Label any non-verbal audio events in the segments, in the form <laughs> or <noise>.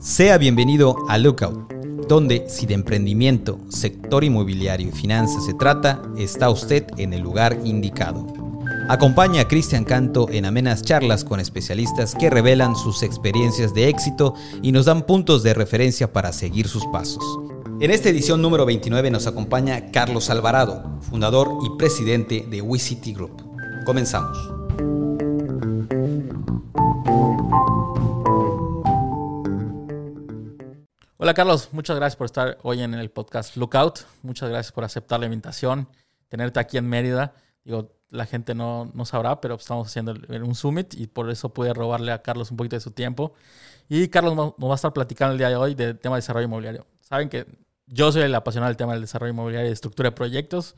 Sea bienvenido a Lookout, donde si de emprendimiento, sector inmobiliario y finanzas se trata, está usted en el lugar indicado. Acompaña a Cristian Canto en amenas charlas con especialistas que revelan sus experiencias de éxito y nos dan puntos de referencia para seguir sus pasos. En esta edición número 29 nos acompaña Carlos Alvarado, fundador y presidente de WeCity Group. Comenzamos. Hola Carlos, muchas gracias por estar hoy en el podcast Lookout. Muchas gracias por aceptar la invitación, tenerte aquí en Mérida. Digo, la gente no, no sabrá, pero estamos haciendo un summit y por eso pude robarle a Carlos un poquito de su tiempo. Y Carlos nos va a estar platicando el día de hoy del tema de desarrollo inmobiliario. Saben que yo soy el apasionado del tema del desarrollo inmobiliario y de estructura de proyectos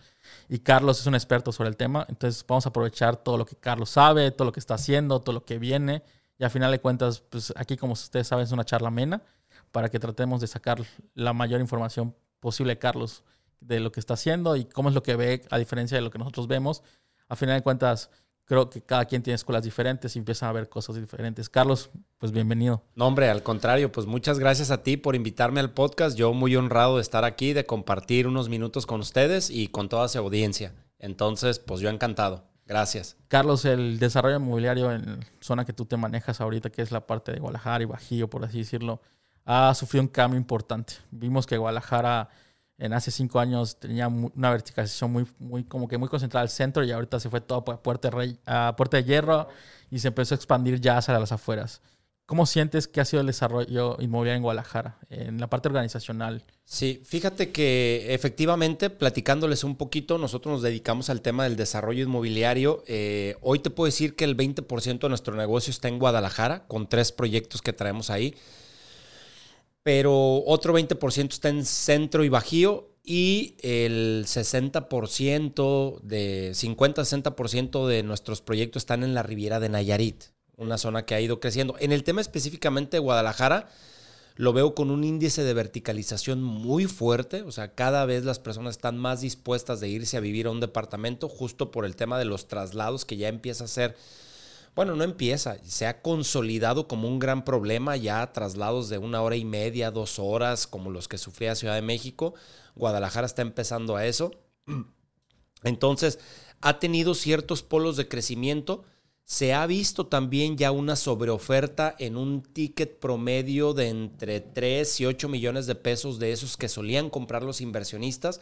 y Carlos es un experto sobre el tema. Entonces vamos a aprovechar todo lo que Carlos sabe, todo lo que está haciendo, todo lo que viene. Y al final de cuentas, pues aquí como ustedes saben es una charla amena para que tratemos de sacar la mayor información posible, Carlos, de lo que está haciendo y cómo es lo que ve, a diferencia de lo que nosotros vemos. A final de cuentas, creo que cada quien tiene escuelas diferentes y empiezan a ver cosas diferentes. Carlos, pues bienvenido. No, hombre, al contrario, pues muchas gracias a ti por invitarme al podcast. Yo muy honrado de estar aquí, de compartir unos minutos con ustedes y con toda su audiencia. Entonces, pues yo encantado. Gracias. Carlos, el desarrollo inmobiliario en zona que tú te manejas ahorita, que es la parte de Guadalajara y Bajío, por así decirlo, ha sufrido un cambio importante. Vimos que Guadalajara en hace cinco años tenía una verticalización muy, muy, como que muy concentrada al centro y ahorita se fue todo a Puerta, Rey, a Puerta de Hierro y se empezó a expandir ya hacia las afueras. ¿Cómo sientes que ha sido el desarrollo inmobiliario en Guadalajara, en la parte organizacional? Sí, fíjate que efectivamente, platicándoles un poquito, nosotros nos dedicamos al tema del desarrollo inmobiliario. Eh, hoy te puedo decir que el 20% de nuestro negocio está en Guadalajara, con tres proyectos que traemos ahí pero otro 20% está en centro y bajío y el 60% de 50-60% de nuestros proyectos están en la Riviera de Nayarit, una zona que ha ido creciendo. En el tema específicamente de Guadalajara, lo veo con un índice de verticalización muy fuerte, o sea, cada vez las personas están más dispuestas de irse a vivir a un departamento justo por el tema de los traslados que ya empieza a ser bueno, no empieza, se ha consolidado como un gran problema ya traslados de una hora y media, dos horas, como los que sufría Ciudad de México. Guadalajara está empezando a eso. <clears throat> Entonces, ha tenido ciertos polos de crecimiento. Se ha visto también ya una sobreoferta en un ticket promedio de entre 3 y 8 millones de pesos de esos que solían comprar los inversionistas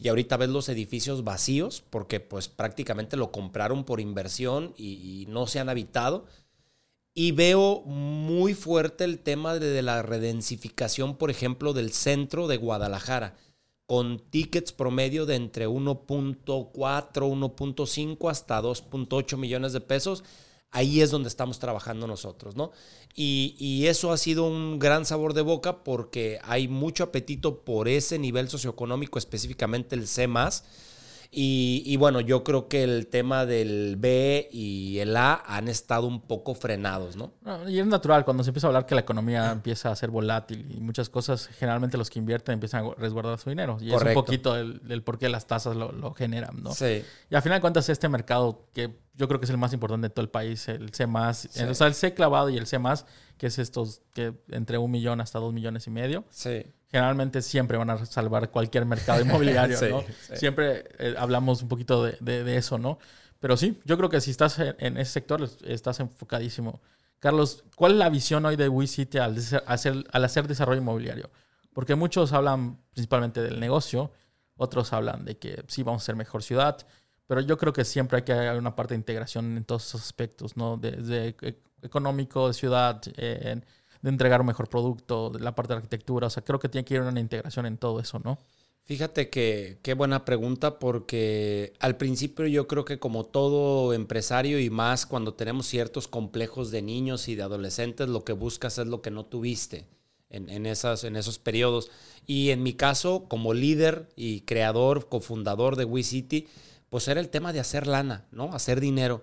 y ahorita ves los edificios vacíos porque pues prácticamente lo compraron por inversión y, no se han habitado. Y veo muy fuerte el tema de, la redensificación, por ejemplo, del centro de Guadalajara, con tickets promedio de entre 1.4, 1.5 hasta 2.8 millones de pesos ahí es donde estamos trabajando nosotros, ¿no? Y, eso ha sido un gran sabor de boca porque hay mucho apetito por ese nivel socioeconómico, específicamente el C y, bueno, yo creo que el tema del B y el A han estado un poco frenados, ¿no? Y es natural, cuando se empieza a hablar que la economía <laughs> empieza a ser volátil y muchas cosas, generalmente los que invierten empiezan a resguardar su dinero. Y es un poquito del, por qué las tasas lo, generan, ¿no? Sí. Y al final de cuentas, este mercado que yo creo que es el más importante de todo el país, el C, o sea, el C clavado y el C, que es estos que entre un millón hasta dos millones y medio. Sí generalmente siempre van a salvar cualquier mercado <laughs> inmobiliario, ¿no? Siempre eh, hablamos un poquito de, eso, ¿no? Pero sí, yo creo que si estás en, ese sector, estás enfocadísimo. Carlos, ¿cuál es la visión hoy de WeCity al hacer, al hacer desarrollo inmobiliario? Porque muchos hablan principalmente del negocio, otros hablan de que sí vamos a ser mejor ciudad, pero yo creo que siempre hay que haber una parte de integración en todos esos aspectos, ¿no? Desde e, económico, de ciudad, en de entregar un mejor producto, de la parte de arquitectura. O sea, creo que tiene que ir una integración en todo eso, ¿no? Fíjate que qué buena pregunta porque al principio yo creo que como todo empresario y más cuando tenemos ciertos complejos de niños y de adolescentes, lo que buscas es lo que no tuviste en, en, esas, en esos periodos. Y en mi caso, como líder y creador, cofundador de WeCity, pues era el tema de hacer lana, ¿no? Hacer dinero.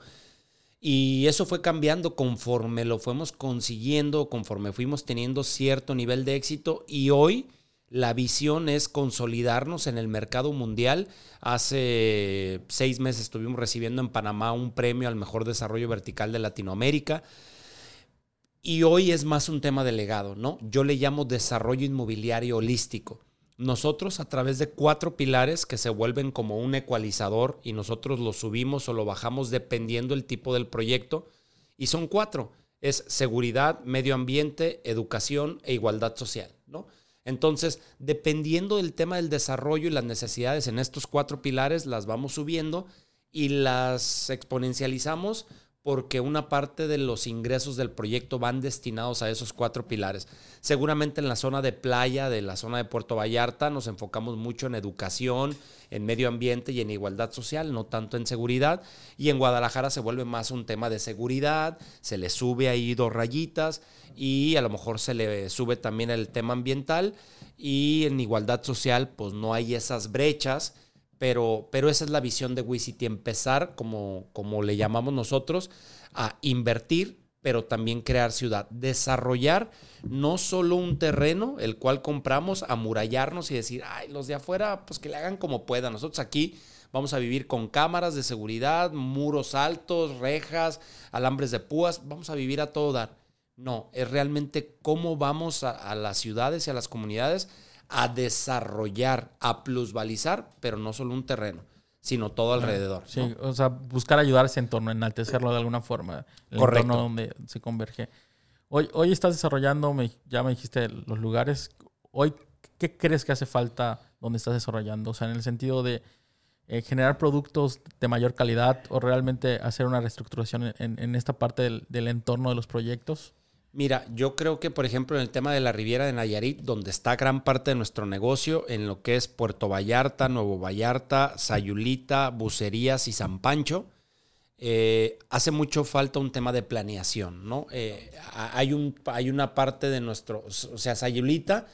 Y eso fue cambiando conforme lo fuimos consiguiendo, conforme fuimos teniendo cierto nivel de éxito y hoy la visión es consolidarnos en el mercado mundial. Hace seis meses estuvimos recibiendo en Panamá un premio al mejor desarrollo vertical de Latinoamérica. Y hoy es más un tema de legado, ¿no? Yo le llamo desarrollo inmobiliario holístico. Nosotros a través de cuatro pilares que se vuelven como un ecualizador y nosotros lo subimos o lo bajamos dependiendo el tipo del proyecto. Y son cuatro. Es seguridad, medio ambiente, educación e igualdad social, ¿no? Entonces, dependiendo del tema del desarrollo y las necesidades en estos cuatro pilares, las vamos subiendo y las exponencializamos porque una parte de los ingresos del proyecto van destinados a esos cuatro pilares. Seguramente en la zona de playa, de la zona de Puerto Vallarta, nos enfocamos mucho en educación, en medio ambiente y en igualdad social, no tanto en seguridad. Y en Guadalajara se vuelve más un tema de seguridad, se le sube ahí dos rayitas y a lo mejor se le sube también el tema ambiental. Y en igualdad social, pues no hay esas brechas pero, pero esa es la visión de WeCity, empezar, como, como le llamamos nosotros, a invertir, pero también crear ciudad, desarrollar no solo un terreno, el cual compramos, amurallarnos y decir, ay, los de afuera, pues que le hagan como puedan. Nosotros aquí vamos a vivir con cámaras de seguridad, muros altos, rejas, alambres de púas, vamos a vivir a todo dar. No, es realmente cómo vamos a las ciudades y a las comunidades a desarrollar, a plusvalizar, pero no solo un terreno, sino todo alrededor. Sí, o sea, buscar ayudar a ese entorno, enaltecerlo de alguna forma, el entorno donde se converge. Hoy, hoy estás desarrollando, ya me dijiste los lugares. Hoy, ¿qué crees que hace falta donde estás desarrollando? O sea, en el sentido de eh, generar productos de mayor calidad o realmente hacer una reestructuración en, esta parte del, del entorno de los proyectos. Mira, yo creo que, por ejemplo, en el tema de la Riviera de Nayarit, donde está gran parte de nuestro negocio, en lo que es Puerto Vallarta, Nuevo Vallarta, Sayulita, Bucerías y San Pancho, eh, hace mucho falta un tema de planeación, ¿no? Eh, hay, un, hay una parte de nuestro, o sea, Sayulita,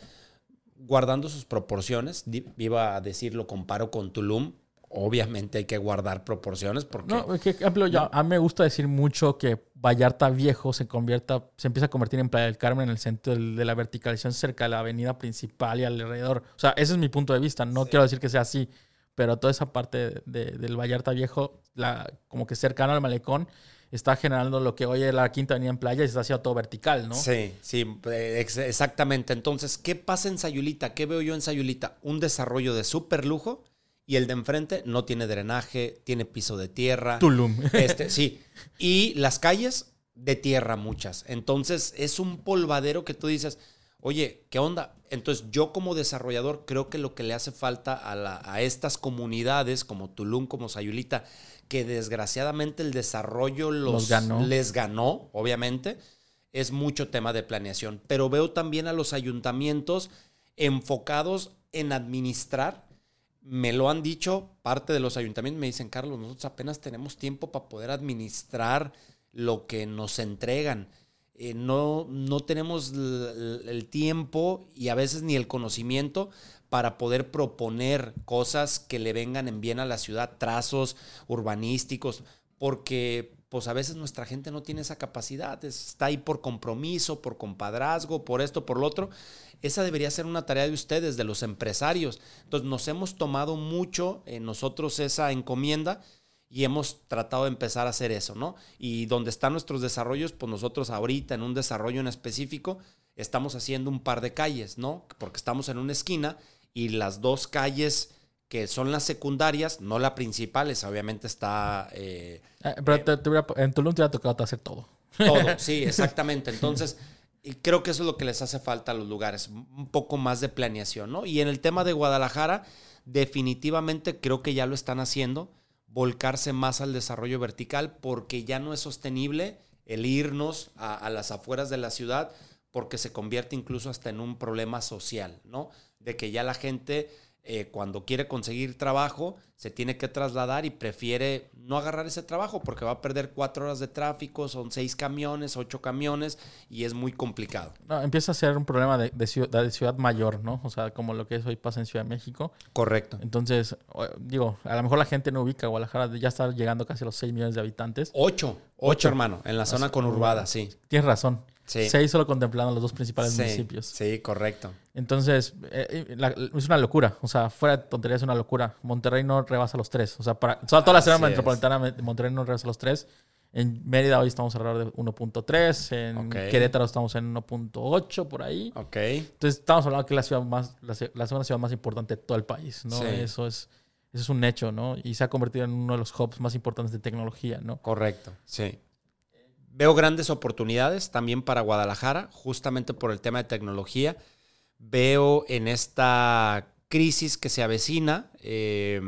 guardando sus proporciones, iba a decir, lo comparo con Tulum, obviamente hay que guardar proporciones porque... No, que, ejemplo, a mí me gusta decir mucho que Vallarta Viejo se convierta, se empieza a convertir en Playa del Carmen en el centro de la verticalización cerca de la avenida principal y alrededor. O sea, ese es mi punto de vista. No quiero decir que sea así, pero toda esa parte del Vallarta Viejo, la, como que cercano al malecón, está generando lo que hoy es la quinta avenida en playa y se está haciendo todo vertical, ¿no? Sí, sí, exactamente. Entonces, ¿qué pasa en Sayulita? ¿Qué veo yo en Sayulita? Un desarrollo de súper lujo y el de enfrente no tiene drenaje, tiene piso de tierra. Tulum. <laughs> Este, sí. Y las calles de tierra muchas. Entonces es un polvadero que tú dices, oye, ¿qué onda? Entonces yo como desarrollador creo que lo que le hace falta a, estas comunidades como Tulum, como Sayulita, que desgraciadamente el desarrollo los, les ganó, obviamente, es mucho tema de planeación. Pero veo también a los ayuntamientos enfocados en administrar me lo han dicho parte de los ayuntamientos, me dicen, Carlos, nosotros apenas tenemos tiempo para poder administrar lo que nos entregan. Eh, no, no tenemos el, tiempo y a veces ni el conocimiento para poder proponer cosas que le vengan en bien a la ciudad, trazos urbanísticos, porque pues a veces nuestra gente no tiene esa capacidad, está ahí por compromiso, por compadrazgo, por esto, por lo otro. Esa debería ser una tarea de ustedes, de los empresarios. Entonces nos hemos tomado mucho en nosotros esa encomienda y hemos tratado de empezar a hacer eso, ¿no? Y donde están nuestros desarrollos, pues nosotros ahorita en un desarrollo en específico estamos haciendo un par de calles, ¿no? Porque estamos en una esquina y las dos calles que son las secundarias, no la principal, esa obviamente está... Eh, eh, pero eh, en Tulum te ha tocado hacer todo. Todo, <laughs> sí, exactamente. Entonces, y creo que eso es lo que les hace falta a los lugares, un poco más de planeación, ¿no? Y en el tema de Guadalajara, definitivamente creo que ya lo están haciendo, volcarse más al desarrollo vertical, porque ya no es sostenible el irnos a, las afueras de la ciudad, porque se convierte incluso hasta en un problema social, ¿no? De que ya la gente eh, cuando quiere conseguir trabajo, se tiene que trasladar y prefiere no agarrar ese trabajo porque va a perder cuatro horas de tráfico, son seis camiones, ocho camiones y es muy complicado. No, empieza a ser un problema de, ciudad, mayor, ¿no? O sea, como lo que es hoy pasa en Ciudad de México. Correcto. Entonces, digo, a lo mejor la gente no ubica Guadalajara, ya está llegando casi a los seis millones de habitantes. Ocho, ocho, hermano, en la zona conurbada, sí. Tienes razón. Sí. Seis solo contemplando los dos principales municipios. Sí, correcto. Entonces, eh, eh, es una locura. O sea, fuera de tontería es una locura. Monterrey no rebasa los tres. O sea, para, toda la ciudad metropolitana de Monterrey no rebasa los tres. En Mérida hoy estamos alrededor de 1.3, en Querétaro estamos en 1.8 por ahí. Ok. Entonces estamos hablando que es la ciudad más, la, segunda ciudad más importante de todo el país, ¿no? Eso es, eso es un hecho, ¿no? Y se ha convertido en uno de los hubs más importantes de tecnología, ¿no? Correcto, sí. Veo grandes oportunidades también para Guadalajara, justamente por el tema de tecnología. Veo en esta crisis que se avecina eh,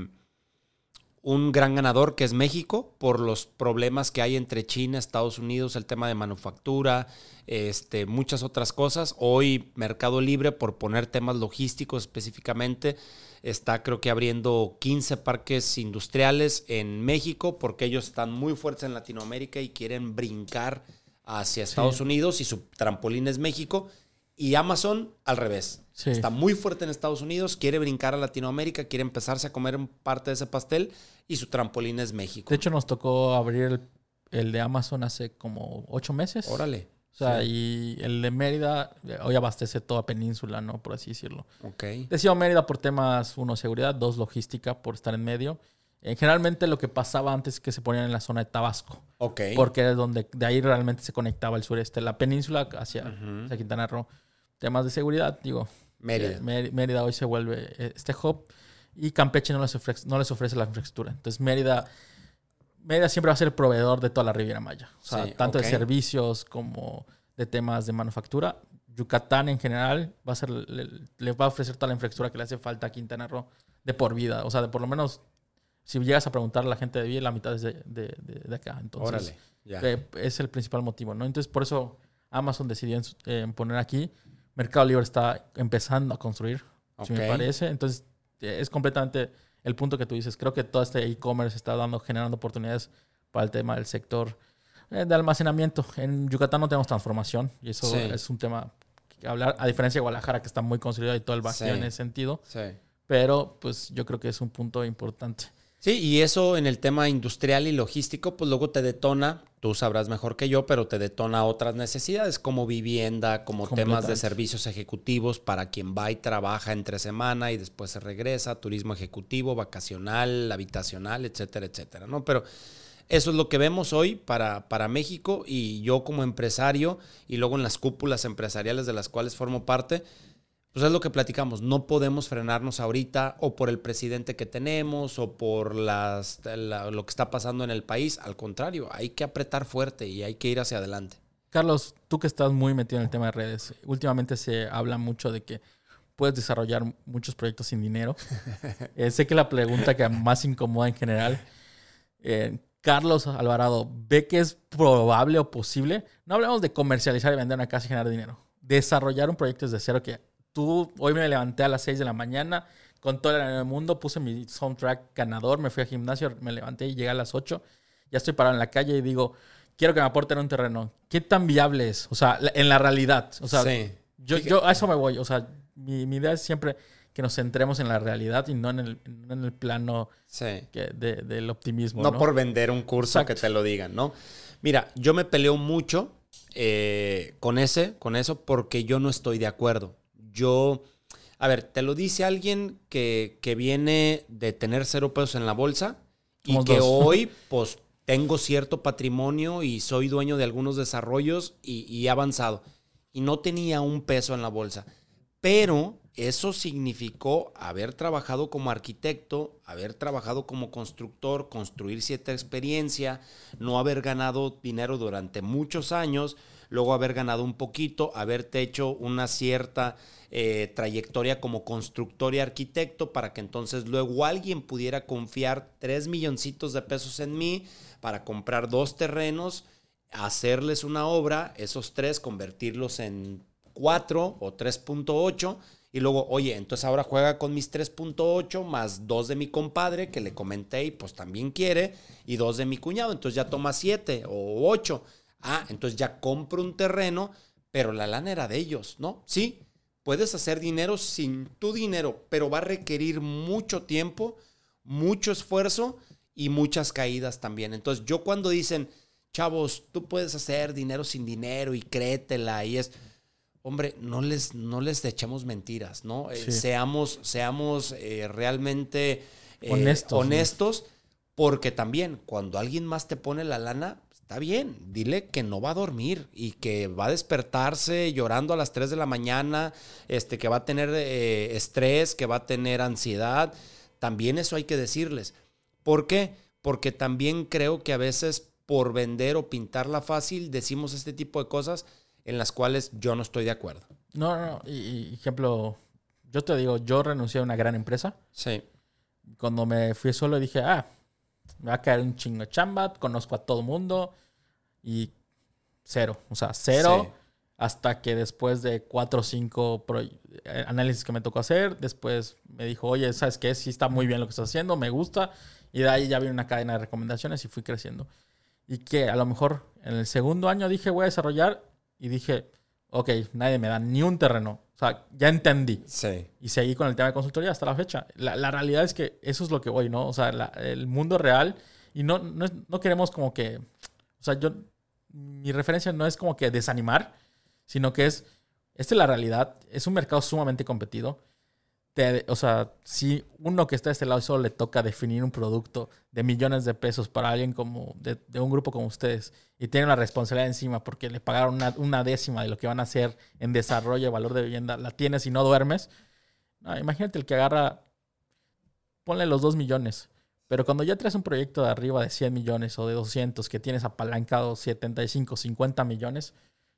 un gran ganador que es México por los problemas que hay entre China, Estados Unidos, el tema de manufactura, este, muchas otras cosas. Hoy Mercado Libre, por poner temas logísticos específicamente, está creo que abriendo 15 parques industriales en México porque ellos están muy fuertes en Latinoamérica y quieren brincar hacia Estados Unidos y su trampolín es México. Y Amazon al revés. Está muy fuerte en Estados Unidos, quiere brincar a Latinoamérica, quiere empezarse a comer parte de ese pastel y su trampolín es México. De hecho, nos tocó abrir el, el de Amazon hace como ocho meses. Órale. O sea, y el de Mérida hoy abastece toda península, ¿no? Por así decirlo. Ok. Decido Mérida por temas, uno, seguridad, dos, logística, por estar en medio. Eh, generalmente lo que pasaba antes es que se ponían en la zona de Tabasco. Ok. Porque es donde, de ahí realmente se conectaba el sureste, la península hacia, Quintana Roo. Temas de seguridad, digo. Mérida. Eh, Mérida hoy se vuelve eh, este hub y Campeche no les ofrece, no les ofrece la infraestructura. Entonces Mérida Mérida siempre va a ser el proveedor de toda la Riviera Maya. O sea, tanto de servicios como de temas de manufactura. Yucatán en general va a ser, le, va a ofrecer toda la infraestructura que le hace falta a Quintana Roo de por vida. O sea, de por lo menos, si llegas a preguntar a la gente de bien, la mitad es de, de, acá. Entonces, eh, es el principal motivo, ¿no? Entonces, por eso Amazon decidió poner aquí. Mercado Libre está empezando a construir, si me parece. Entonces, es completamente el punto que tú dices. Creo que todo este e-commerce está dando, generando oportunidades para el tema del sector eh, de almacenamiento. En Yucatán no tenemos transformación y eso es un tema que hablar, a diferencia de Guadalajara, que está muy consolidado y todo el vacío en ese sentido. Pero pues yo creo que es un punto importante. Sí, y eso en el tema industrial y logístico, pues luego te detona, tú sabrás mejor que yo, pero te detona otras necesidades como vivienda, como temas de servicios ejecutivos para quien va y trabaja entre semana y después se regresa, turismo ejecutivo, vacacional, habitacional, etcétera, etcétera, ¿no? Pero eso es lo que vemos hoy para, para México y yo como empresario y luego en las cúpulas empresariales de las cuales formo parte, pues es lo que platicamos, no podemos frenarnos ahorita o por el presidente que tenemos o por las, lo que está pasando en el país, al contrario, hay que apretar fuerte y hay que ir hacia adelante. Carlos, tú que estás muy metido en el tema de redes, últimamente se habla mucho de que puedes desarrollar muchos proyectos sin dinero. <laughs> Eh, sé que la pregunta que más incomoda en general, eh, Carlos Alvarado, ¿ve que es probable o posible? No hablemos de comercializar y vender una casa y generar dinero. Desarrollar un proyecto desde cero que tú, hoy me levanté a las 6 de la mañana con todo el mundo, puse mi soundtrack ganador, me fui al gimnasio, me levanté y llegué a las 8. Ya estoy parado en la calle y digo, quiero que me aporten un terreno. ¿Qué tan viable es? O sea, en la realidad. O sea, yo, yo a eso me voy. O sea, mi, idea es siempre que nos centremos en la realidad y no en el, en el plano del optimismo. No, por vender un curso que te lo digan, ¿no? Mira, yo me peleo mucho eh, con ese, con eso, porque yo no estoy de acuerdo yo, a ver, te lo dice alguien que, viene de tener cero pesos en la bolsa y que <laughs> hoy, pues, tengo cierto patrimonio y soy dueño de algunos desarrollos y, y he avanzado. Y no tenía un peso en la bolsa. Pero eso significó haber trabajado como arquitecto, haber trabajado como constructor, construir cierta experiencia, no haber ganado dinero durante muchos años, luego haber ganado un poquito, haberte hecho una cierta eh, trayectoria como constructor y arquitecto para que entonces luego alguien pudiera confiar tres milloncitos de pesos en mí para comprar dos terrenos, hacerles una obra, esos tres convertirlos en cuatro o 3.8 y luego, oye, entonces ahora juega con mis 3.8 más dos de mi compadre que le comenté y pues también quiere y dos de mi cuñado, entonces ya toma siete o ocho. Ah, entonces ya compro un terreno, pero la lana era de ellos, ¿no? Sí, puedes hacer dinero sin tu dinero, pero va a requerir mucho tiempo, mucho esfuerzo y muchas caídas también. Entonces yo cuando dicen, chavos, tú puedes hacer dinero sin dinero y créetela y es... Hombre, no les, no les echemos mentiras, ¿no? Eh, seamos seamos eh, realmente eh, honestos, honestos porque también cuando alguien más te pone la lana, está bien, dile que no va a dormir y que va a despertarse llorando a las 3 de la mañana, este, que va a tener eh, estrés, que va a tener ansiedad. También eso hay que decirles. ¿Por qué? Porque también creo que a veces por vender o pintarla fácil decimos este tipo de cosas en las cuales yo no estoy de acuerdo. No, no, y, ejemplo, yo te digo, yo renuncié a una gran empresa. Sí. Cuando me fui solo dije, ah, me va a caer un chingo de chamba, conozco a todo el mundo y cero. O sea, cero hasta que después de cuatro o cinco eh, análisis que me tocó hacer, después me dijo, oye, ¿sabes qué? Sí está muy bien lo que estás haciendo, me gusta. Y de ahí ya vino una cadena de recomendaciones y fui creciendo. Y que a lo mejor en el segundo año dije, voy a desarrollar y dije, ok, nadie me da ni un terreno. O sea, ya entendí. Sí. Y seguí con el tema de consultoría hasta la fecha. La, la realidad es que eso es lo que voy, ¿no? O sea, el mundo real. Y no, no, no, queremos como que. O sea, yo. Mi referencia no es como que desanimar, sino que es. Esta es la realidad. Es un mercado sumamente competido o sea, si uno que está de este lado solo le toca definir un producto de millones de pesos para alguien como de, un grupo como ustedes y tiene una responsabilidad encima porque le pagaron una, décima de lo que van a hacer en desarrollo de valor de vivienda, la tienes y no duermes. imagínate el que agarra, ponle los dos millones. Pero cuando ya traes un proyecto de arriba de 100 millones o de 200 que tienes apalancado 75, 50 millones,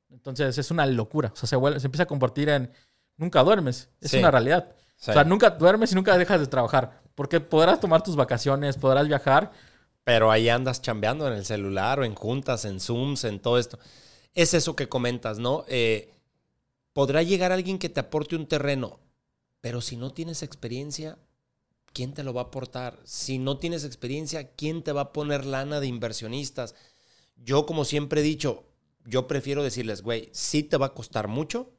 entonces es una locura. O sea, se, vuelve, se empieza a convertir en nunca duermes. Es una realidad. O sea, nunca duermes y nunca dejas de trabajar. Porque podrás tomar tus vacaciones, podrás viajar. Pero ahí andas chambeando en el celular o en juntas, en Zooms, en todo esto. Es eso que comentas, ¿no? Eh, podrá llegar alguien que te aporte un terreno, pero si no tienes experiencia, ¿quién te lo va a aportar? Si no tienes experiencia, ¿quién te va a poner lana de inversionistas? Yo, como siempre he dicho, yo prefiero decirles, güey, sí te va a costar mucho,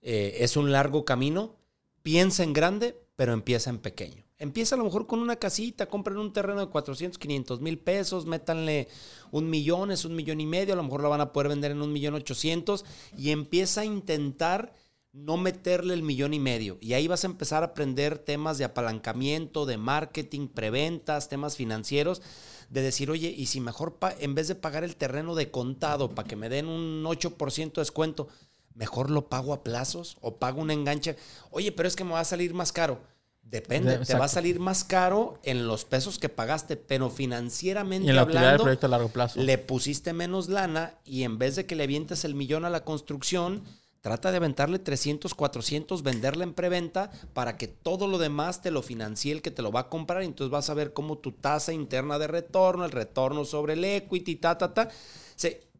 eh, es un largo camino, piensa en grande, pero empieza en pequeño. Empieza a lo mejor con una casita, compren un terreno de 400, 500 mil pesos, métanle un millón, es un millón y medio, a lo mejor lo van a poder vender en un millón ochocientos y empieza a intentar no meterle el millón y medio. Y ahí vas a empezar a aprender temas de apalancamiento, de marketing, preventas, temas financieros, de decir, oye, y si mejor en vez de pagar el terreno de contado para que me den un 8% de descuento, mejor lo pago a plazos o pago un enganche. Oye, pero es que me va a salir más caro. Depende, te va a salir más caro en los pesos que pagaste, pero financieramente y hablando, proyecto a largo plazo. le pusiste menos lana y en vez de que le avientes el millón a la construcción, trata de aventarle 300, 400, venderla en preventa para que todo lo demás te lo financie el que te lo va a comprar y entonces vas a ver cómo tu tasa interna de retorno, el retorno sobre el equity, ta, ta, ta.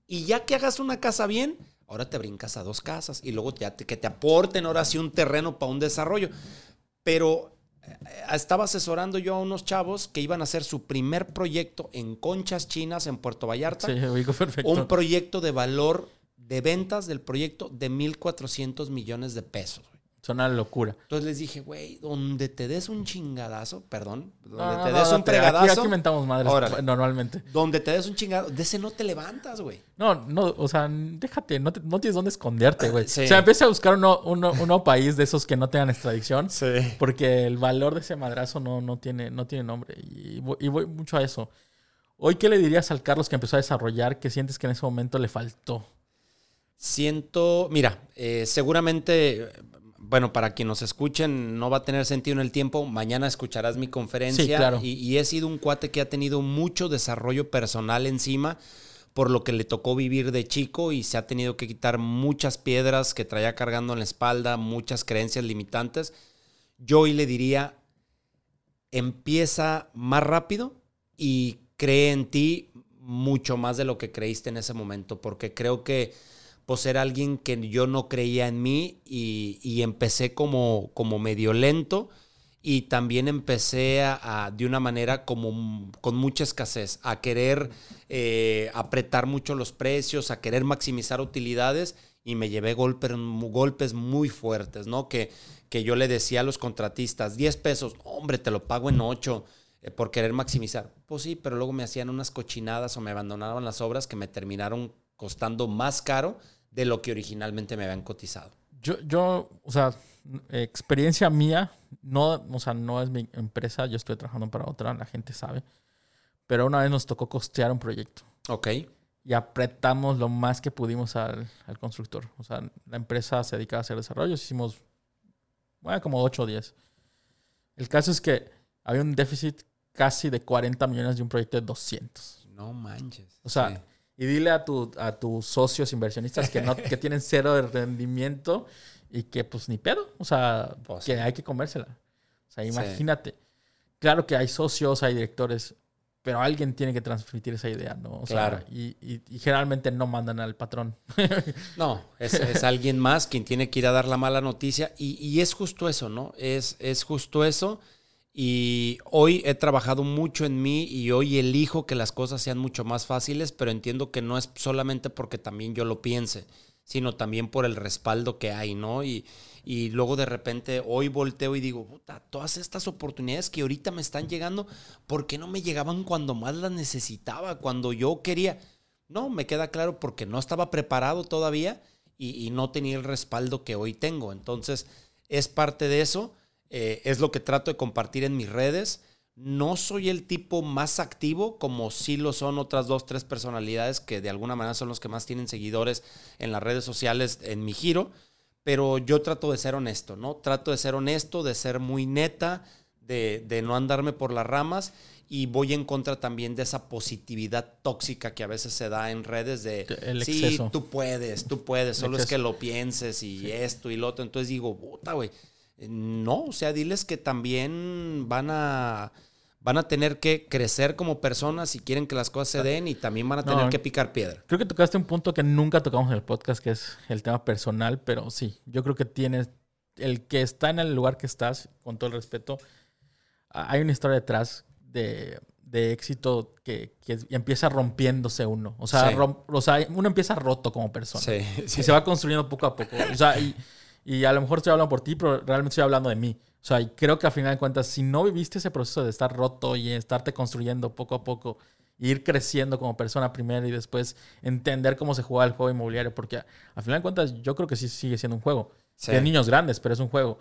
y ya que hagas una casa bien, Ahora te brincas a dos casas y luego ya que te aporten ahora sí un terreno para un desarrollo. Pero eh, estaba asesorando yo a unos chavos que iban a hacer su primer proyecto en Conchas Chinas, en Puerto Vallarta. Sí, perfecto. Un proyecto de valor de ventas del proyecto de 1.400 millones de pesos. Es una locura. Entonces les dije, güey, donde te des un chingadazo, perdón, donde te des un pregadazo. Aquí, aquí mentamos madres normalmente. Donde te des un chingadazo, de ese no te levantas, güey. No, no, o sea, déjate, no, no tienes dónde esconderte, güey. O sea, empieza a buscar uno, uno, uno, país de esos que no tengan extradición. Sí. Porque el valor de ese madrazo no, no, tiene, no tiene nombre. Y, y voy mucho a eso. Hoy, ¿qué le dirías al Carlos que empezó a desarrollar que sientes que en ese momento le faltó? Siento, mira, eh, seguramente bueno, para quien nos escuchen, no va a tener sentido en el tiempo. Mañana escucharás mi conferencia. Sí, claro. y, he sido un cuate que ha tenido mucho desarrollo personal encima, por lo que le tocó vivir de chico y se ha tenido que quitar muchas piedras que traía cargando en la espalda, muchas creencias limitantes. Yo hoy le diría, empieza más rápido y cree en ti mucho más de lo que creíste en ese momento, porque creo que ser alguien que yo no creía en mí y, empecé como, como medio lento y también empecé a, de una manera como con mucha escasez, a querer eh, apretar mucho los precios, a querer maximizar utilidades y me llevé golpes, golpes muy fuertes, ¿no? Que, que yo le decía a los contratistas, 10 pesos, hombre, te lo pago en 8 eh, por querer maximizar. Pues sí, pero luego me hacían unas cochinadas o me abandonaban las obras que me terminaron costando más caro de lo que originalmente me habían cotizado. Yo, yo, o sea, experiencia mía, no, o sea, no es mi empresa, yo estoy trabajando para otra, la gente sabe. Pero una vez nos tocó costear un proyecto. Ok. y apretamos lo más que pudimos al, al, constructor. O sea, la empresa se dedicaba a hacer desarrollos, hicimos, bueno, como 8 o 10. El caso es que había un déficit casi de 40 millones de un proyecto de 200. No manches. O sea, y dile a, tu, a tus socios inversionistas que, no, <laughs> que tienen cero de rendimiento y que pues ni pedo. O sea, pues que hay que comérsela. O sea, imagínate. Claro que hay socios, hay directores, pero alguien tiene que transmitir esa idea, ¿no? O claro. Sea, y, generalmente no mandan al patrón. <laughs> no, es, alguien más quien tiene que ir a dar la mala noticia. Y, y es justo eso, ¿no? Es, es justo eso. Y hoy he trabajado mucho en mí y hoy elijo que las cosas sean mucho más fáciles, pero entiendo que no es solamente porque también yo lo piense, sino también por el respaldo que hay, ¿no? Y, y luego de repente hoy volteo y digo, puta, todas estas oportunidades que ahorita me están llegando, ¿por qué no me llegaban cuando más las necesitaba, cuando yo quería? No, me queda claro porque no estaba preparado todavía y, y no tenía el respaldo que hoy tengo. Entonces, es parte de eso eh, es lo que trato de compartir en mis redes. No soy el tipo más activo, como sí lo son otras dos, tres personalidades que de alguna manera son los que más tienen seguidores en las redes sociales en mi giro. Pero yo trato de ser honesto, ¿no? Trato de ser honesto, de ser muy neta, de, de no andarme por las ramas y voy en contra también de esa positividad tóxica que a veces se da en redes de sí, tú puedes, tú puedes, solo es que lo pienses y esto y lo otro. Entonces digo, puta, güey, no, o sea, diles que también van a, van a tener que crecer como personas si quieren que las cosas se den y también van a tener que picar piedra. Creo que tocaste un punto que nunca tocamos en el podcast, que es el tema personal, pero sí, yo creo que tienes, el que está en el lugar que estás, con todo el respeto, hay una historia detrás de, éxito que, empieza rompiéndose uno. O sea, o sea, uno empieza roto como persona. Sí, Y se va construyendo poco a poco. O sea, y y a lo mejor estoy hablando por ti, pero realmente estoy hablando de mí. O sea, y creo que a final de cuentas, si no viviste ese proceso de estar roto y estarte construyendo poco a poco, ir creciendo como persona primero y después entender cómo se juega el juego inmobiliario, porque a, final de cuentas yo creo que sí sigue siendo un juego. De niños grandes, pero es un juego.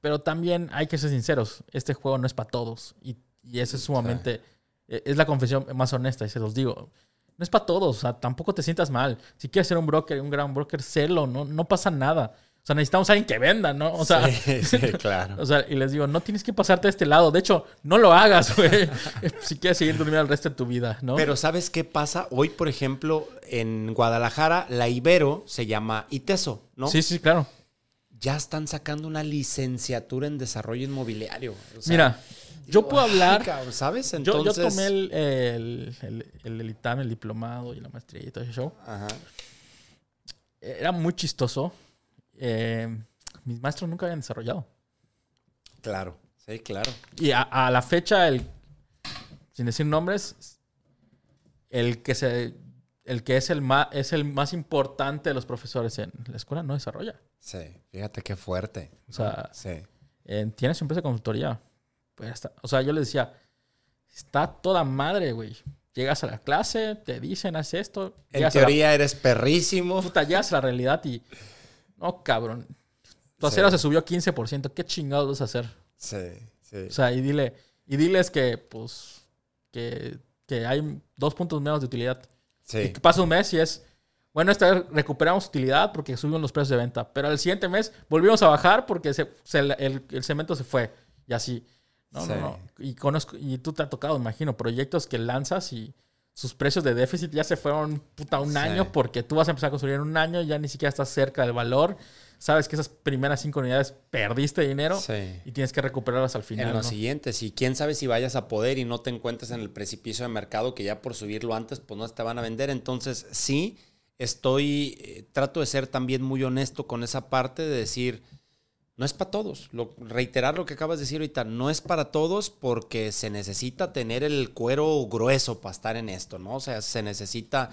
Pero también hay que ser sinceros, este juego no es para todos. Y, y eso es sumamente... E, es la confesión más honesta y se los digo. No es para todos, o sea, tampoco te sientas mal. Si quieres ser un broker, un gran broker, sélo, no, no pasa nada. O sea, necesitamos a alguien que venda, ¿no? O sea, sí, <laughs> claro. <laughs> o sea, y les digo, no tienes que pasarte a este lado. De hecho, no lo hagas, güey. <laughs> si quieres seguir durmiendo el resto de tu vida, ¿no? Pero ¿sabes qué pasa? Hoy, por ejemplo, en Guadalajara, la Ibero se llama ITESO, ¿no? Sí, sí, claro. Ya están sacando una licenciatura en desarrollo inmobiliario. Mira, yo puedo hablar. ¿Sabes? Entonces... Yo, yo tomé el, el, el, el, ITAM, el diplomado y la maestría y todo ese show. Ajá. Era muy chistoso eh, mis maestros nunca habían desarrollado. Claro, sí, claro. Y a, la fecha, el, sin decir nombres, el que se el que es el más es el más importante de los profesores en la escuela no desarrolla. Sí, fíjate qué fuerte. O sea, sí. tiene su empresa de consultoría. Pues o sea, yo le decía, está toda madre, güey. Llegas a la clase, te dicen, haz esto. En teoría eres perrísimo. Puta, llegas a la realidad y no, cabrón. Tu acero se subió 15%. ¿Qué chingados vas a hacer? Sí, sí. O sea, y dile, y diles que, pues, que, que hay dos puntos menos de utilidad. Sí. Y que pasa un mes y es, bueno, esta vez recuperamos utilidad porque subieron los precios de venta. Pero el siguiente mes volvimos a bajar porque se, el, el, cemento se fue. Y así. No, no, no. Y, conozco, y tú te ha tocado, imagino, proyectos que lanzas y sus precios de déficit ya se fueron puta un año porque tú vas a empezar a construir en un año y ya ni siquiera estás cerca del valor. Sabes que esas primeras cinco unidades perdiste dinero y tienes que recuperarlas al final. En los siguientes. Y quién sabe si vayas a poder y no te encuentres en el precipicio de mercado que ya por subirlo antes pues no te van a vender. Entonces sí, estoy, eh, trato de ser también muy honesto con esa parte de decir no es para todos. Lo, reiterar lo que acabas de decir ahorita, no es para todos porque se necesita tener el cuero grueso para estar en esto, ¿no? O sea, se necesita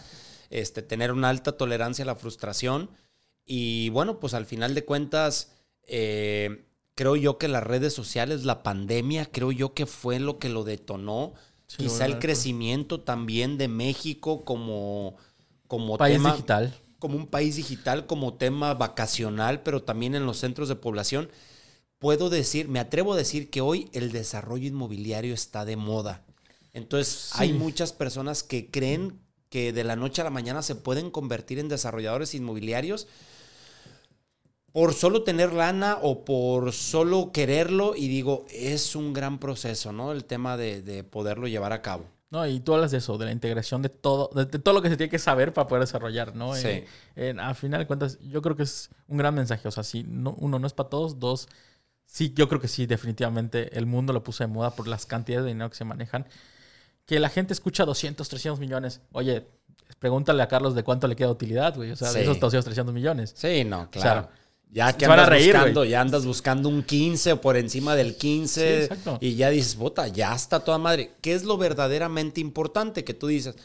este, tener una alta tolerancia a la frustración. Y bueno, pues al final de cuentas, eh, creo yo que las redes sociales, la pandemia, creo yo que fue lo que lo detonó. Quizá el crecimiento también de México como, como país digital como un país digital, como tema vacacional, pero también en los centros de población, puedo decir, me atrevo a decir que hoy el desarrollo inmobiliario está de moda. Entonces, hay muchas personas que creen que de la noche a la mañana se pueden convertir en desarrolladores inmobiliarios por solo tener lana o por solo quererlo y digo, es un gran proceso, ¿no? El tema de, poderlo llevar a cabo. No, y tú hablas de eso, de la integración de todo, de, todo lo que se tiene que saber para poder desarrollar, ¿no? Sí. al final de cuentas, yo creo que es un gran mensaje. O sea, si no, uno no es para todos, dos, sí, yo creo que sí, definitivamente el mundo lo puso de moda por las cantidades de dinero que se manejan. Que la gente escucha 200, 300 millones. Oye, pregúntale a Carlos de cuánto le queda utilidad, güey. O sea, de esos 200, 300 millones. Sí, no, claro. Ya que andas buscando, ya andas buscando un 15 o por encima del 15 y ya dices, bota, ya está toda madre. ¿Qué es lo verdaderamente importante que tú dices?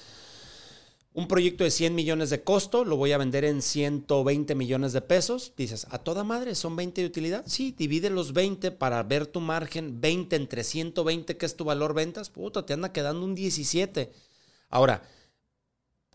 un proyecto de 100 millones de costo, lo voy a vender en 120 millones de pesos. Dices, a toda madre, son 20 de utilidad. Sí, divide los 20 para ver tu margen, 20 entre 120, que es tu valor ventas, puta, te anda quedando un 17. Ahora,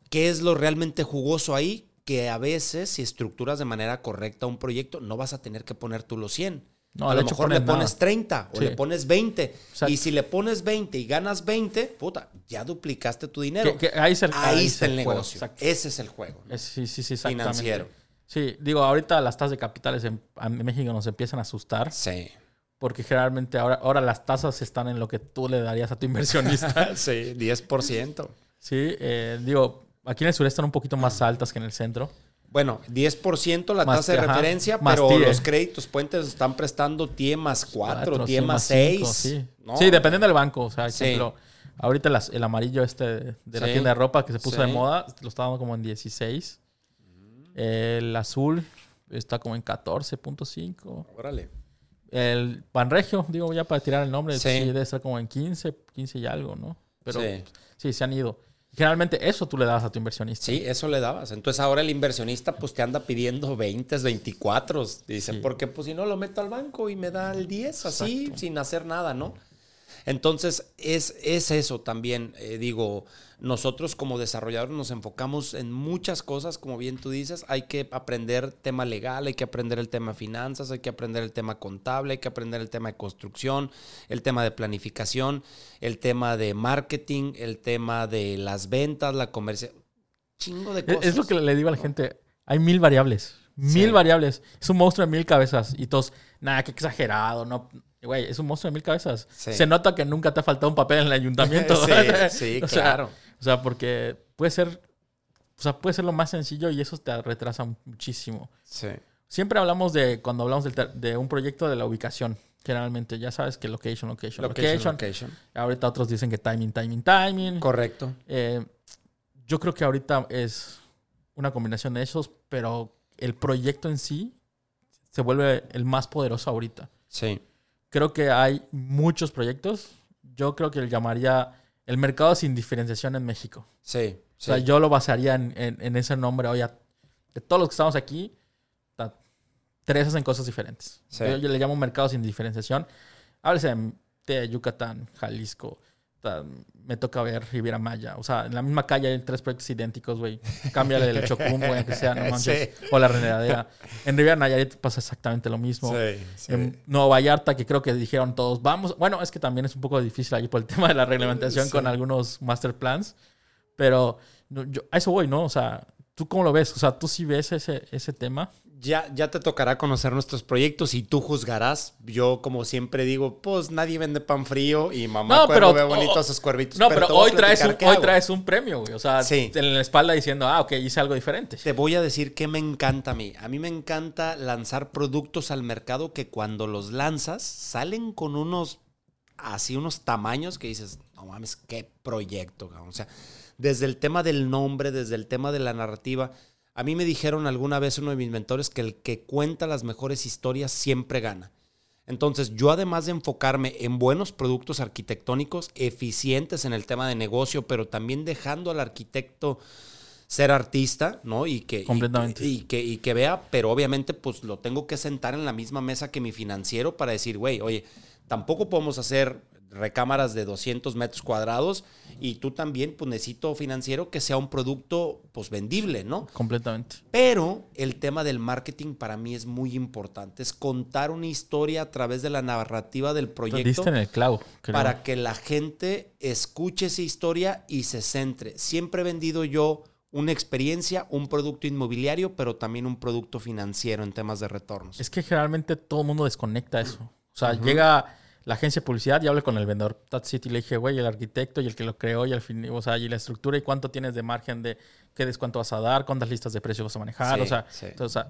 ¿qué es lo realmente jugoso ahí? Que a veces, si estructuras de manera correcta un proyecto, no vas a tener que poner tú los 100 no, a lo mejor le pones 30 o le pones 20. Y si le pones 20 y ganas 20, puta, ya duplicaste tu dinero. ahí, está el, negocio. Ese es el juego. sí, sí, sí, Financiero. Sí, digo, ahorita las tasas de capitales en, México nos empiezan a asustar. Sí. Porque generalmente ahora, ahora las tasas están en lo que tú le darías a tu inversionista. <laughs> sí, 10%. Sí, eh, digo, aquí en el sureste están un poquito más altas que en el centro. Bueno, 10% la tasa de referencia, pero los créditos puentes están prestando TIE más 4, TIE más 6. Sí. sí, dependiendo del banco. O sea, ejemplo, ahorita el amarillo este de la tienda de ropa que se puso de moda, lo está dando como en 16. El azul está como en 14.5. Órale. El Panregio, digo ya para tirar el nombre, sí. debe estar como en 15, 15 y algo, ¿no? Pero sí se han ido. Generalmente eso tú le dabas a tu inversionista. Sí, eso le dabas. Entonces ahora el inversionista pues te anda pidiendo 20, 24. Dice, porque pues si no lo meto al banco y me da el 10 así, sin hacer nada, ¿no? Entonces es, es eso también, eh, digo, nosotros como desarrolladores nos enfocamos en muchas cosas, como bien tú dices, hay que aprender tema legal, hay que aprender el tema finanzas, hay que aprender el tema contable, hay que aprender el tema de construcción, el tema de planificación, el tema de marketing, el tema de las ventas, la comercia, chingo de cosas. Es lo que le digo a la gente, hay mil variables, mil variables, es un monstruo de mil cabezas y todos, nada, qué exagerado, no Güey, es un monstruo de mil cabezas. Se nota que nunca te ha faltado un papel en el ayuntamiento. <laughs> sí, <laughs> claro. o sea, porque puede ser, o sea, puede ser lo más sencillo y eso te retrasa muchísimo. Sí. Siempre hablamos de, cuando hablamos de, un proyecto de la ubicación, generalmente, ya sabes que location, location, location. location. Ahorita otros dicen que timing, timing, timing. Correcto. Eh, yo creo que ahorita es una combinación de esos, pero el proyecto en sí se vuelve el más poderoso ahorita. Sí. Creo que hay muchos proyectos. Yo creo que le llamaría el mercado sin diferenciación en México. Sí. O sea, yo lo basaría en, ese nombre. Oye, de todos los que estamos aquí, tres hacen cosas diferentes. Yo, yo, le llamo mercado sin diferenciación. Háblese de Yucatán, Jalisco, me toca ver Riviera Maya. O sea, en la misma calle hay tres proyectos idénticos, güey. Cámbiale el Chocum, güey, que sea, no <laughs> manches. O la Renedadera. En Riviera Nayarit pasa exactamente lo mismo. En Nueva Vallarta, que creo que dijeron todos, vamos. Bueno, es que también es un poco difícil ahí por el <laughs> tema de la reglamentación con algunos master plans. Pero yo, a eso voy, ¿no? O sea, ¿tú cómo lo ves? O sea, ¿tú sí ves ese, ese tema? Ya, ya te tocará conocer nuestros proyectos y tú juzgarás. Yo, como siempre digo, pues nadie vende pan frío y mamá no, pero, ve bonitos sus cuervitos. No, pero, hoy, traes un, hoy traes un premio, güey. O sea, en la espalda diciendo, ah, ok, hice algo diferente. Te voy a decir que me encanta a mí. A mí me encanta lanzar productos al mercado que cuando los lanzas salen con unos, así unos tamaños que dices, no mames, qué proyecto. O sea, desde el tema del nombre, desde el tema de la narrativa a mí me dijeron alguna vez uno de mis mentores que el que cuenta las mejores historias siempre gana. Entonces, yo además de enfocarme en buenos productos arquitectónicos, eficientes en el tema de negocio, pero también dejando al arquitecto ser artista, ¿no? Y que, Y, que, y que vea, pero obviamente pues lo tengo que sentar en la misma mesa que mi financiero para decir, güey, oye, tampoco podemos hacer recámaras de 200 metros cuadrados y tú también, pues necesito financiero que sea un producto, pues vendible, ¿no? Completamente. Pero el tema del marketing para mí es muy importante, es contar una historia a través de la narrativa del proyecto. en el clavo. Para que la gente escuche esa historia y se centre. Siempre he vendido yo una experiencia, un producto inmobiliario, pero también un producto financiero en temas de retornos. Es que generalmente todo el mundo desconecta eso. O sea, llega la agencia de publicidad y habla con el vendedor. Tat City le dije, güey, el arquitecto y el que lo creó y al fin, o sea, y la estructura y cuánto tienes de margen de qué descuento vas a dar, cuántas listas de precios vas a manejar. o, sea, entonces,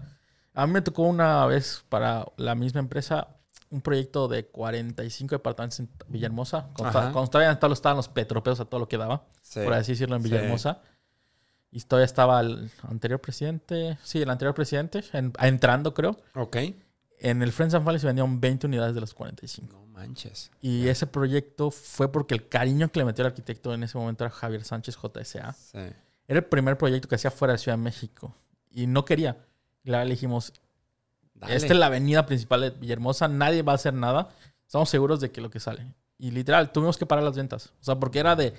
a mí me tocó una vez para la misma empresa un proyecto de 45 departamentos en Villahermosa. Cuando, cuando todavía estaban los petropeos a todo lo que daba, por así decirlo, en Villahermosa. Y todavía estaba el anterior presidente, sí, el anterior presidente, entrando creo. Ok. En el Friends and Family se vendieron 20 unidades de los 45. Manches. Y ese proyecto fue porque el cariño que le metió el arquitecto en ese momento era Javier Sánchez JSA. Sí. Era el primer proyecto que hacía fuera de Ciudad de México. Y no quería. Y le dijimos, esta es la avenida principal de Villahermosa, nadie va a hacer nada. Estamos seguros de que lo que sale. Y literal, tuvimos que parar las ventas. O sea, porque era de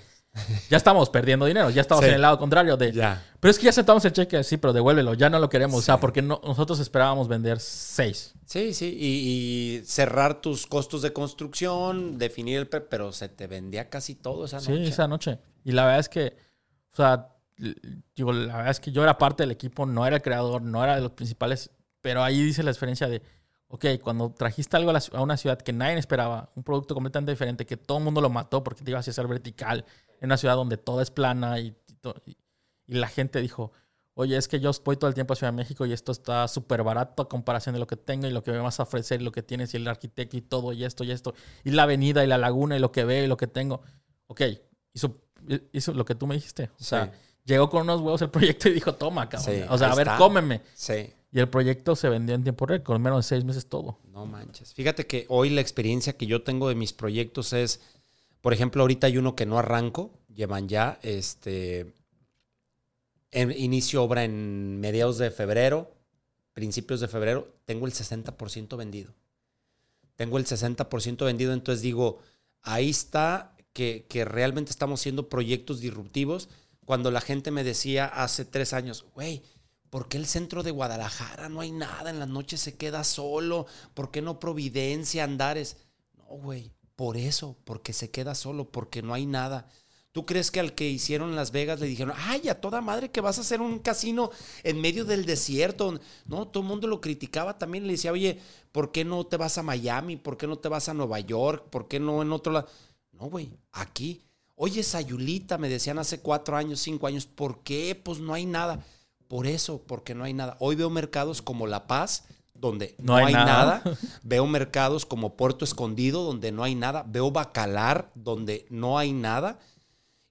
ya estamos perdiendo dinero, ya estamos en el lado contrario de... Ya. Pero es que ya aceptamos el cheque, sí, pero devuélvelo, ya no lo queremos, o sea, porque nosotros esperábamos vender seis. Sí, sí, y, cerrar tus costos de construcción, definir el... Pero se te vendía casi todo esa noche. Sí, esa noche. Y la verdad es que, o sea, digo, la verdad es que yo era parte del equipo, no era el creador, no era de los principales, pero ahí dice la diferencia de ok, cuando trajiste algo a, una ciudad que nadie esperaba, un producto completamente diferente, que todo el mundo lo mató porque te ibas a hacer vertical, en una ciudad donde todo es plana y, y, la gente dijo, oye, es que yo voy todo el tiempo a Ciudad de México y esto está súper barato a comparación de lo que tengo y lo que me vas a ofrecer y lo que tienes y el arquitecto y todo y esto y esto, y la avenida y la laguna y lo que veo y lo que tengo. Ok, hizo, hizo lo que tú me dijiste. O sea, llegó con unos huevos el <laughs> proyecto y dijo, toma, cabrón. o sea, a ver, cómeme. Sí. Y el proyecto se vendió en tiempo récord, menos de seis meses todo. No manches. Fíjate que hoy la experiencia que yo tengo de mis proyectos es, por ejemplo, ahorita hay uno que no arranco, llevan ya, este, en, inicio obra en mediados de febrero, principios de febrero, tengo el 60% vendido. Tengo el 60% vendido, entonces digo, ahí está que, que realmente estamos haciendo proyectos disruptivos. Cuando la gente me decía hace tres años, güey, ¿Por qué el centro de Guadalajara no hay nada? En las noches se queda solo. ¿Por qué no Providencia, Andares? No, güey. Por eso, porque se queda solo, porque no hay nada. ¿Tú crees que al que hicieron Las Vegas le dijeron, ay, a toda madre que vas a hacer un casino en medio del desierto? No, todo el mundo lo criticaba también. Le decía, oye, ¿por qué no te vas a Miami? ¿Por qué no te vas a Nueva York? ¿Por qué no en otro lado? No, güey, aquí. Oye, Sayulita, me decían hace cuatro años, cinco años, ¿por qué? Pues no hay nada. Por eso, porque no hay nada. Hoy veo mercados como La Paz, donde no, hay, nada. <laughs> Veo mercados como Puerto Escondido, donde no hay nada. Veo Bacalar, donde no hay nada.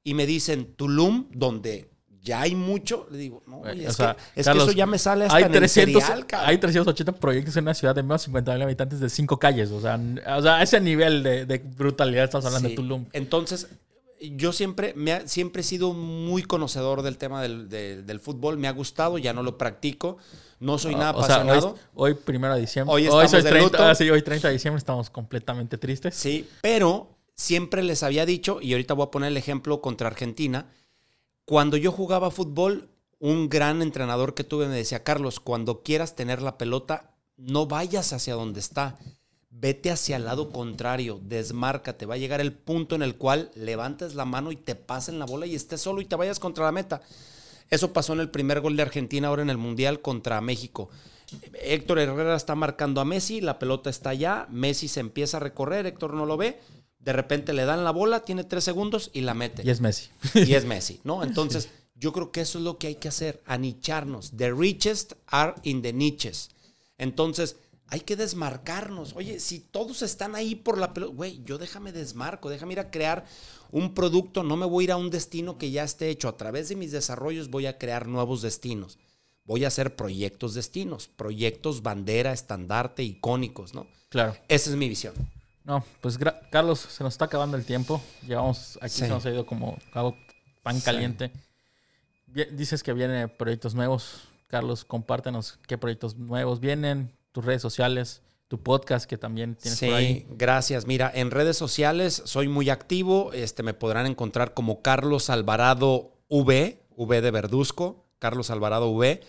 Y me dicen Tulum, donde ya hay mucho. Le digo, no, eh, es, que, eso ya me sale hasta hay 300, Hay 380 proyectos en una ciudad de menos de 50 mil habitantes de cinco calles. O sea, o sea ese nivel de, brutalidad estás hablando de Tulum. Entonces, yo siempre, me siempre he sido muy conocedor del tema del, fútbol. Me ha gustado, ya no lo practico. No soy nada apasionado. hoy, primero de diciembre. Hoy, hoy, 30, ah, sí, hoy 30 de diciembre estamos completamente tristes. Sí, pero siempre les había dicho, y ahorita voy a poner el ejemplo contra Argentina. Cuando yo jugaba fútbol, un gran entrenador que tuve me decía, Carlos, cuando quieras tener la pelota, no vayas hacia donde está vete hacia el lado contrario, desmárcate, va a llegar el punto en el cual levantes la mano y te pasen la bola y estés solo y te vayas contra la meta. Eso pasó en el primer gol de Argentina ahora en el Mundial contra México. Héctor Herrera está marcando a Messi, la pelota está allá, Messi se empieza a recorrer, Héctor no lo ve, de repente le dan la bola, tiene tres segundos y la mete. Y es Messi. Y es Messi, ¿no? Entonces, yo creo que eso es lo que hay que hacer, anicharnos. The richest are in the niches. Entonces, hay que desmarcarnos. Oye, si todos están ahí por la pelota, güey, yo déjame desmarco, déjame ir a crear un producto, no me voy a ir a un destino que ya esté hecho. A través de mis desarrollos voy a crear nuevos destinos. Voy a hacer proyectos destinos, proyectos bandera, estandarte, icónicos, ¿no? Claro. Esa es mi visión. No, pues Carlos, se nos está acabando el tiempo. Llevamos, aquí se nos ha ido como pan caliente. Dices que vienen proyectos nuevos. Carlos, compártenos qué proyectos nuevos vienen, tus redes sociales, tu podcast que también tienes ahí. gracias. Mira, en redes sociales soy muy activo. Este, me podrán encontrar como Carlos Alvarado V, V de Verduzco, Carlos Alvarado V.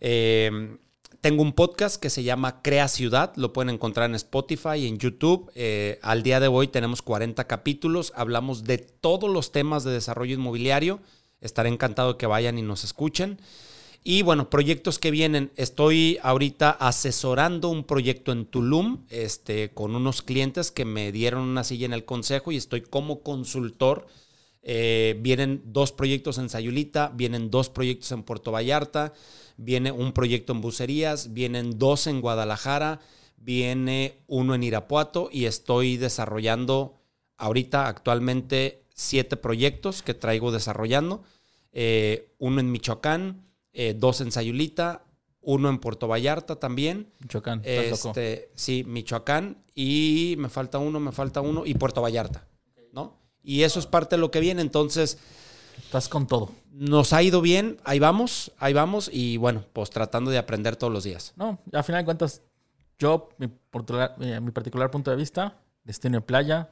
Eh, tengo un podcast que se llama Crea Ciudad, lo pueden encontrar en Spotify y en YouTube. Eh, al día de hoy tenemos 40 capítulos, hablamos de todos los temas de desarrollo inmobiliario. Estaré encantado que vayan y nos escuchen. Y bueno, proyectos que vienen. Estoy ahorita asesorando un proyecto en Tulum este, con unos clientes que me dieron una silla en el consejo y estoy como consultor. Eh, vienen dos proyectos en Sayulita, vienen dos proyectos en Puerto Vallarta viene un proyecto en Bucerías, vienen dos en Guadalajara, viene uno en Irapuato y estoy desarrollando ahorita actualmente siete proyectos que traigo desarrollando. Eh, uno en Michoacán, eh, dos en Sayulita, uno en Puerto Vallarta también. Michoacán. Este, sí, Michoacán. Y me falta uno, me falta uno. Y Puerto Vallarta. ¿No? Y eso es parte de lo que viene. Entonces, Estás con todo. Nos ha ido bien, ahí vamos, ahí vamos y bueno, pues tratando de aprender todos los días. No, al final de cuentas, yo, mi, eh, mi particular punto de vista, destino de playa,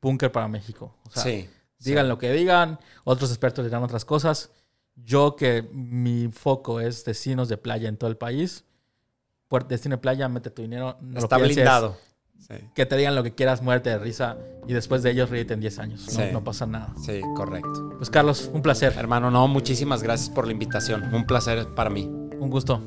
búnker para México. O sea, sí, digan lo que digan, otros expertos dirán otras cosas. Yo que mi foco es destinos de playa en todo el país, destino de playa, mete tu dinero. No Está blindado. Que te digan lo que quieras, muerte de risa. Y después de ellos ríete en 10 años. No, pasa nada. Sí, correcto. Pues Carlos, un placer. Hermano, no, muchísimas gracias por la invitación. Un placer para mí. Un gusto.